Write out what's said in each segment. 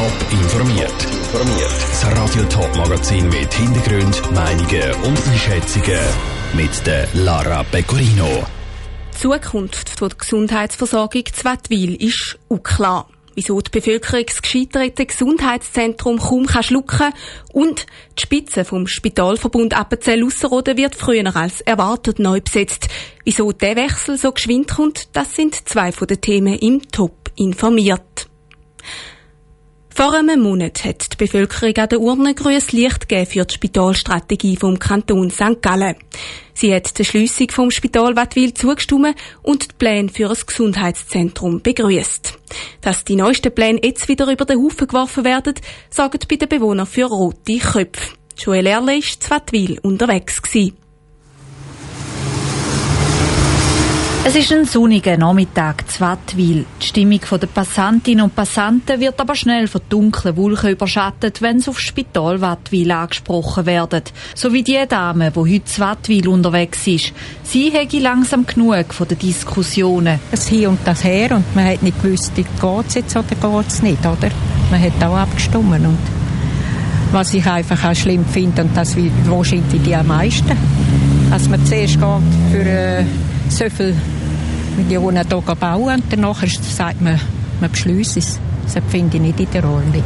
Top informiert. Das Radio Top Magazin mit Hintergrund, Meinungen und Einschätzungen mit der Lara Pecorino. Die Zukunft der Gesundheitsversorgung zu Wettwil ist unklar. Wieso die Bevölkerung das gescheiterte Gesundheitszentrum kaum kann schlucken und die Spitze vom Spitalverbund Appenzell-Ausserrhoden wird früher als erwartet neu besetzt. Wieso der Wechsel so geschwind kommt, das sind zwei von den Themen im Top informiert. Vor einem Monat hat die Bevölkerung an der Urne grünes Licht gegeben für die Spitalstrategie vom Kanton St. Gallen. Sie hat der Schliessung vom Spital Wattwil zugestimmt und die Pläne für ein Gesundheitszentrum begrüßt. Dass die neuesten Pläne jetzt wieder über den Haufen geworfen werden, sorgt bei den Bewohnern für rote Köpfe. Joel Erle war zu Wattwil unterwegs. Gewesen. Es ist ein sonniger Nachmittag zu Wattwil. Die Stimmung der Passantinnen und Passanten wird aber schnell von dunklen Wolken überschattet, wenn sie aufs Spital Wattwil angesprochen werden. So wie die Dame, die heute zu Wattwil unterwegs ist. Sie hätte langsam genug von den Diskussionen. Das Hier und das Her und man hat nicht gewusst, geht es jetzt oder geht es nicht, oder? Man hat auch abgestimmt und was ich einfach auch schlimm finde und das wo sind die am meisten, dass man zuerst geht für äh, so viele Millionen hier bauen und danach sagt man, man beschließt es. Das finde ich nicht in der Ordnung.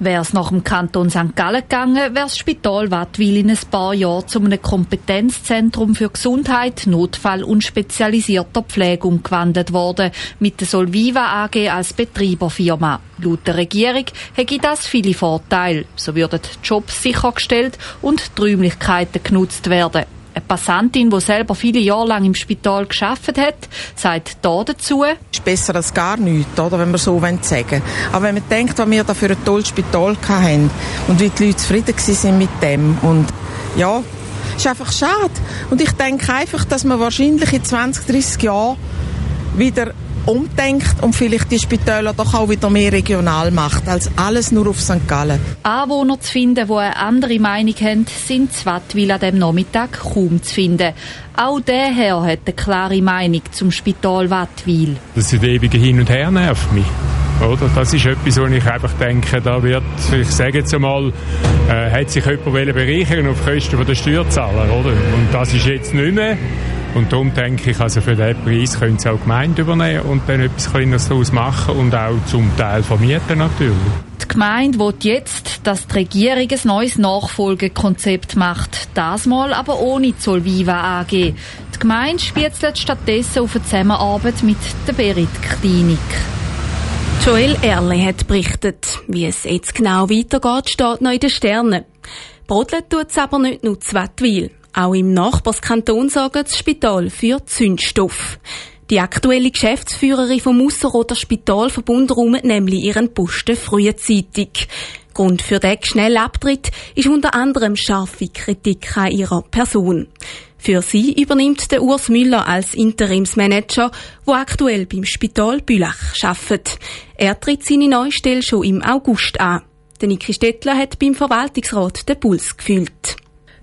Wäre es nach dem Kanton St. Gallen gegangen, wäre das Spital Wattwil in ein paar Jahren zu einem Kompetenzzentrum für Gesundheit, Notfall und spezialisierter Pflege umgewandelt worden, mit der Solviva AG als Betreiberfirma. Laut der Regierung hätte das viele Vorteile. So würden Jobs sichergestellt und die Räumlichkeiten genutzt werden. Eine Passantin, die selber viele Jahre lang im Spital geschafft hat, sagt da dazu. Es ist besser als gar nichts, oder, wenn wir so sagen. Aber wenn man denkt, was wir da für ein tolles Spital hatten und wie die Leute zufrieden waren mit dem und ja, ist einfach schade. Und ich denke einfach, dass man wahrscheinlich in 20, 30 Jahren wieder umdenkt und vielleicht die Spitäler doch auch wieder mehr regional macht, als alles nur auf St. Gallen. Anwohner zu finden, die eine andere Meinung haben, sind Zwattwil an dem Nachmittag kaum zu finden. Auch der Herr hat eine klare Meinung zum Spital Wattwil. Das ist ewige Hin und Her nervt mich. Oder? Das ist etwas, wo ich einfach denke, da wird, ich sage jetzt einmal, äh, hat sich jemand bereichern auf Kosten der Steuerzahler, oder? Und das ist jetzt nicht mehr. Und darum denke ich, also für diesen Preis können sie auch Gemeinde übernehmen und dann etwas Kleines daraus machen und auch zum Teil vermieten natürlich. Die Gemeinde will jetzt, dass die Regierung ein neues Nachfolgekonzept macht. Das mal aber ohne Zollviva AG. Die Gemeinde spitzelt stattdessen auf eine Zusammenarbeit mit der Berit Klinik. Joel Erle hat berichtet. Wie es jetzt genau weitergeht, steht noch in den Sternen. Brodelt tut es aber nicht nur zu Wettwil. Auch im Nachbarskanton sorgt das Spital für Zündstoff. Die aktuelle Geschäftsführerin vom Ausserrhoder Spitalverbund räumt nämlich ihren Posten frühzeitig. Grund für den schnellen Abtritt ist unter anderem scharfe Kritik an ihrer Person. Für sie übernimmt der Urs Müller als Interimsmanager, wo aktuell beim Spital Bülach arbeitet. Er tritt seine neue Stelle schon im August an. Der Niki Stettler hat beim Verwaltungsrat den Puls gefühlt.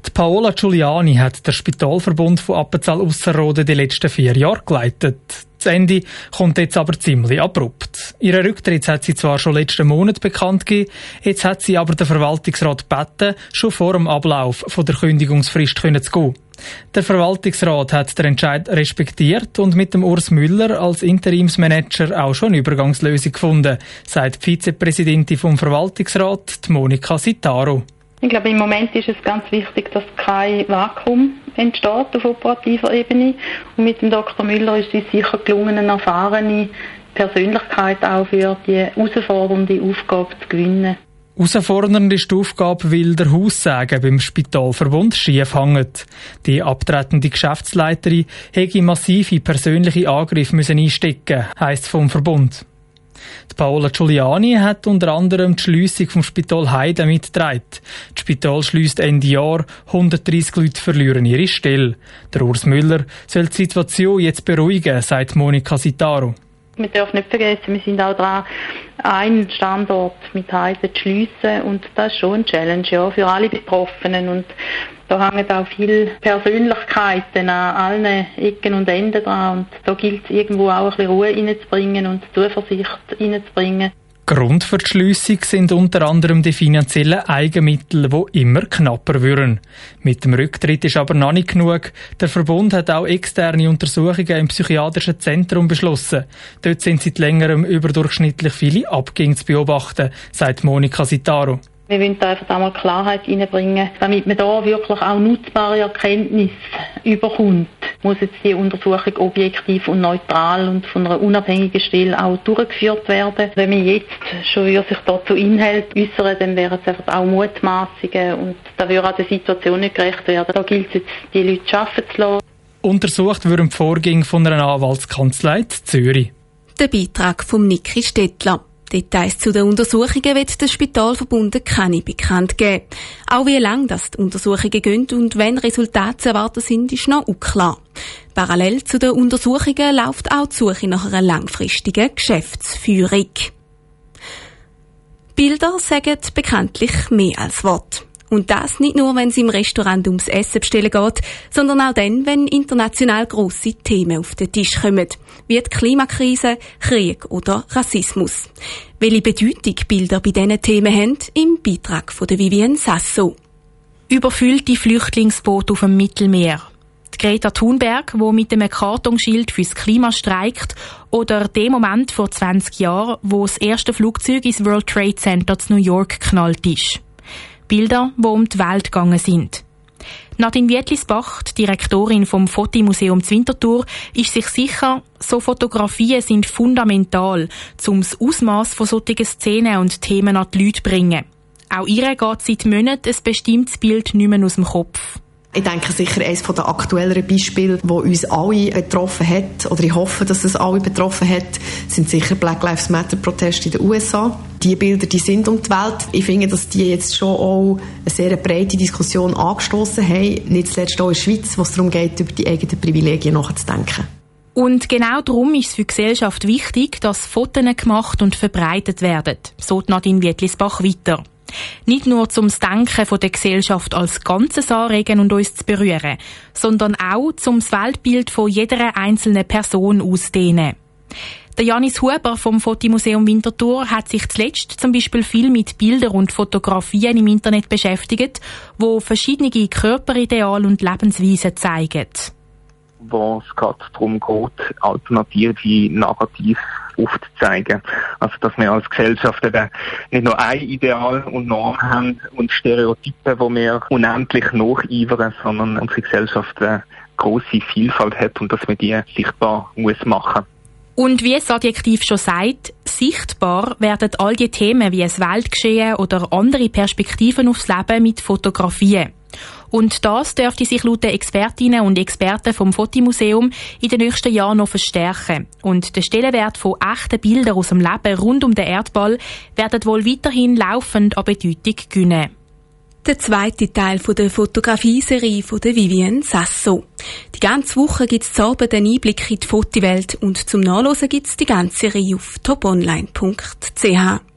Die Paola Giuliani hat der Spitalverbund von Appenzell Ausserrhoden die letzten vier Jahre geleitet. Das Ende kommt jetzt aber ziemlich abrupt. Ihren Rücktritt hat sie zwar schon letzten Monat bekannt gegeben, jetzt hat sie aber den Verwaltungsrat gebeten, schon vor dem Ablauf von der Kündigungsfrist zu gehen. Der Verwaltungsrat hat den Entscheid respektiert und mit dem Urs Müller als Interimsmanager auch schon eine Übergangslösung gefunden, sagt die Vizepräsidentin vom Verwaltungsrat, Monika Sitaro. Ich glaube, im Moment ist es ganz wichtig, dass kein Vakuum entsteht auf operativer Ebene. Und mit dem Dr. Müller ist es sicher gelungen, eine erfahrene Persönlichkeit auch für die herausfordernde Aufgabe zu gewinnen. Herausfordernd ist die Aufgabe, weil der Haussäge beim Spitalverbund schief hängt. Die abtretende Geschäftsleiterin hätte massive persönliche Angriffe müssen einstecken, heisst vom Verbund. Die Paola Giuliani hat unter anderem die Schliessung vom Spital Heide mitgetragen. Das Spital schließt Ende Jahr, 130 Leute verlieren ihre Stelle. Der Urs Müller soll die Situation jetzt beruhigen, sagt Monika Sitaro. Wir dürfen nicht vergessen, wir sind auch dran, einen Standort mit Heide zu schliessen und das ist schon ein Challenge ja, für alle Betroffenen und da hängen auch viele Persönlichkeiten an allen Ecken und Enden dran und da gilt es irgendwo auch ein bisschen Ruhe reinzubringen und Zuversicht reinzubringen. Grund für die Schliessung sind unter anderem die finanziellen Eigenmittel, die immer knapper würden. Mit dem Rücktritt ist aber noch nicht genug. Der Verbund hat auch externe Untersuchungen im psychiatrischen Zentrum beschlossen. Dort sind seit längerem überdurchschnittlich viele Abgänge zu beobachten, sagt Monika Sitaro. Wir wollen da einfach einmal Klarheit reinbringen, damit man da wirklich auch nutzbare Erkenntnisse überkommt. Muss jetzt die Untersuchung objektiv und neutral und von einer unabhängigen Stelle auch durchgeführt werden. Wenn man jetzt schon sich da zu Inhalt äußern, dann wären es einfach auch Mutmaßungen und da würde auch der Situation nicht gerecht werden. Da gilt es jetzt, die Leute arbeiten zu lassen. Untersucht würden die Vorgänge von einer Anwaltskanzlei in Zürich. Der Beitrag von Niki Stettler. Details zu den Untersuchungen wird der Spitalverbund keine bekannt geben. Auch wie lange das die Untersuchungen gehen und wenn Resultate zu erwarten sind, ist noch unklar. Parallel zu den Untersuchungen läuft auch die Suche nach einer langfristigen Geschäftsführung. Bilder sagen bekanntlich mehr als Wort. Und das nicht nur, wenn es im Restaurant ums Essen bestellen geht, sondern auch dann, wenn international grosse Themen auf den Tisch kommen, wie die Klimakrise, Krieg oder Rassismus. Welche Bedeutung Bilder bei diesen Themen haben, im Beitrag von der Vivienne Sasso. Überfüllte Flüchtlingsboote auf dem Mittelmeer. Greta Thunberg, wo mit einem Kartonschild fürs Klima streikt, oder der Moment vor 20 Jahren, wo das erste Flugzeug ins World Trade Center zu New York knallt ist. Bilder, die um die Welt gegangen sind. Nadine Wietlisbach, die Direktorin vom Fotimuseum Zwintertour, ist sich sicher, so Fotografien sind fundamental, um das Ausmaß von solchen Szenen und Themen an die Leute zu bringen. Auch ihr geht seit Monaten ein bestimmtes Bild nicht mehr aus dem Kopf. Ich denke sicher eines der aktuelleren Beispiele, wo uns alle betroffen hat, oder ich hoffe, dass es alle betroffen hat, sind sicher Black Lives Matter Proteste in den USA. Die Bilder, die sind um die Welt. Ich finde, dass die jetzt schon auch eine sehr breite Diskussion angestoßen haben, nicht zuletzt auch in der Schweiz, wo es darum geht, über die eigenen Privilegien nachzudenken. Und genau darum ist es für die Gesellschaft wichtig, dass Fotos gemacht und verbreitet werden, so Nadine Wietlisbach weiter. Nicht nur zum Denken von der Gesellschaft als Ganzes anregen und uns zu berühren, sondern auch zum Weltbild von jeder einzelnen Person ausdehnen. Der Janis Huber vom Fotomuseum Winterthur hat sich zuletzt zum Beispiel viel mit Bildern und Fotografien im Internet beschäftigt, wo verschiedene Körperideale und Lebensweisen zeigen. Wo es gerade darum geht, alternative Narrative aufzuzeigen. Also, dass wir als Gesellschaft eben nicht nur ein Ideal und Norm haben und Stereotype, wo wir unendlich nacheifern, sondern unsere Gesellschaft eine grosse Vielfalt hat und dass man die sichtbar muss machen und wie das Adjektiv schon sagt, sichtbar werden all die Themen wie das Weltgeschehen oder andere Perspektiven aufs Leben mit Fotografien. Und das dürfte sich laut den Expertinnen und Experten vom Fotomuseum in den nächsten Jahren noch verstärken. Und der Stellenwert von echten Bildern aus dem Leben rund um den Erdball werden wohl weiterhin laufend an Bedeutung gewinnen. Der zweite Teil der Fotografieserie von der Vivienne Sasso. Die ganze Woche gibt es Abend einen Einblick in die Fotowelt und zum Nachlesen gibt es die ganze Serie auf toponline.ch.